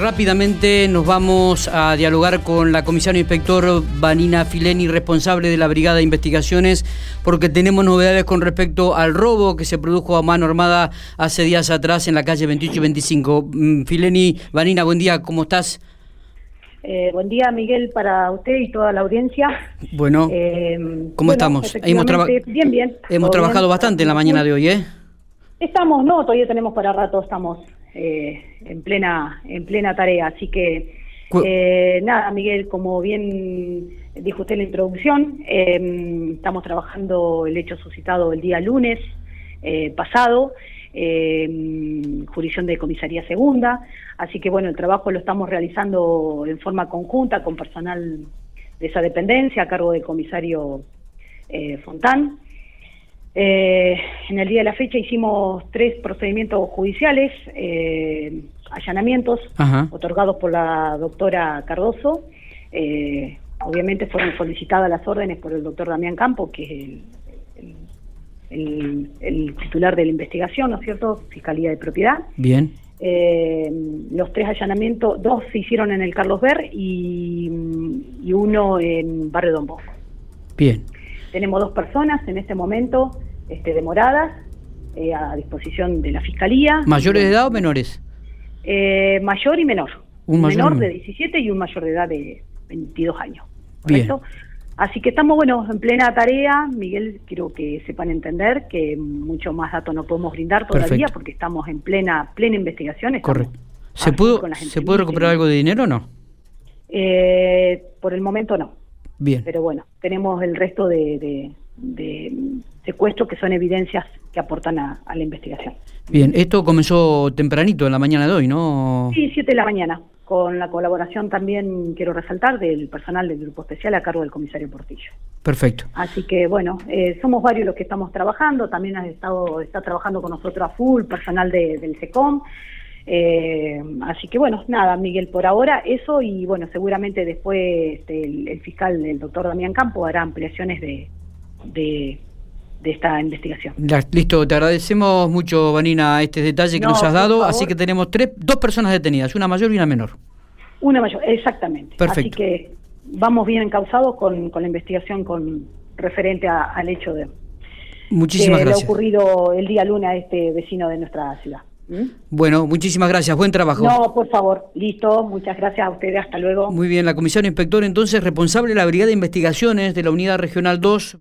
Rápidamente nos vamos a dialogar con la comisario inspector Vanina Fileni, responsable de la Brigada de Investigaciones, porque tenemos novedades con respecto al robo que se produjo a mano armada hace días atrás en la calle 28 y 25. Mm, Fileni, Vanina, buen día, ¿cómo estás? Eh, buen día, Miguel, para usted y toda la audiencia. Bueno, eh, ¿cómo estamos? Hemos bien, bien. Hemos trabajado bastante en la mañana de hoy, ¿eh? Estamos, no, todavía tenemos para rato, estamos eh, en plena en plena tarea. Así que eh, nada, Miguel, como bien dijo usted en la introducción, em, estamos trabajando el hecho suscitado el día lunes eh, pasado, em, jurisdicción de comisaría segunda. Así que bueno, el trabajo lo estamos realizando en forma conjunta con personal de esa dependencia a cargo del comisario Fontán. Eh, en el día de la fecha hicimos tres procedimientos judiciales, eh, allanamientos otorgados por la doctora Cardoso. Eh, obviamente fueron solicitadas las órdenes por el doctor Damián Campo, que es el, titular de la investigación, ¿no es cierto? Fiscalía de Propiedad. Bien. los tres allanamientos, dos se hicieron en el Carlos Ver y, y uno en Barrio Don Bosco. Bien. Tenemos dos personas en este momento este, demoradas eh, a disposición de la Fiscalía. ¿Mayores de edad o menores? Eh, mayor y menor. Un menor de 17 y un mayor de edad de 22 años. Así que estamos, bueno, en plena tarea. Miguel, quiero que sepan entender que mucho más datos no podemos brindar todavía porque estamos en plena plena investigación. Correcto. ¿Se pudo, ¿Se puede recuperar algo de dinero o no? Eh, por el momento no. Bien. Pero bueno, tenemos el resto de, de, secuestros que son evidencias que aportan a, la investigación. Bien, esto comenzó tempranito, en la mañana de hoy, ¿no? Sí, 7 de la mañana, con la colaboración también, quiero resaltar, del personal del Grupo Especial a cargo del comisario Portillo. Perfecto. Así que, bueno, eh, somos varios los que estamos trabajando, también ha estado, está trabajando con nosotros a full, personal del SECOM, eh, así que bueno, nada, Miguel, por ahora eso y bueno, seguramente después este, el, fiscal, el doctor Damián Campo, hará ampliaciones de, de, esta investigación. listo, te agradecemos mucho, Vanina, este detalle que nos has dado, así que tenemos tres, dos personas detenidas, una mayor y una menor. Una mayor, exactamente. Perfecto. Así que vamos bien encausados con, con la investigación con referente al hecho de Muchísimas que gracias. le ha ocurrido el día lunes a este vecino de nuestra ciudad. ¿Mm? Bueno, muchísimas gracias, buen trabajo. No, por favor, listo, muchas gracias a ustedes, hasta luego. Muy bien, la comisión inspector entonces responsable de la Brigada de Investigaciones de la Unidad Regional 2.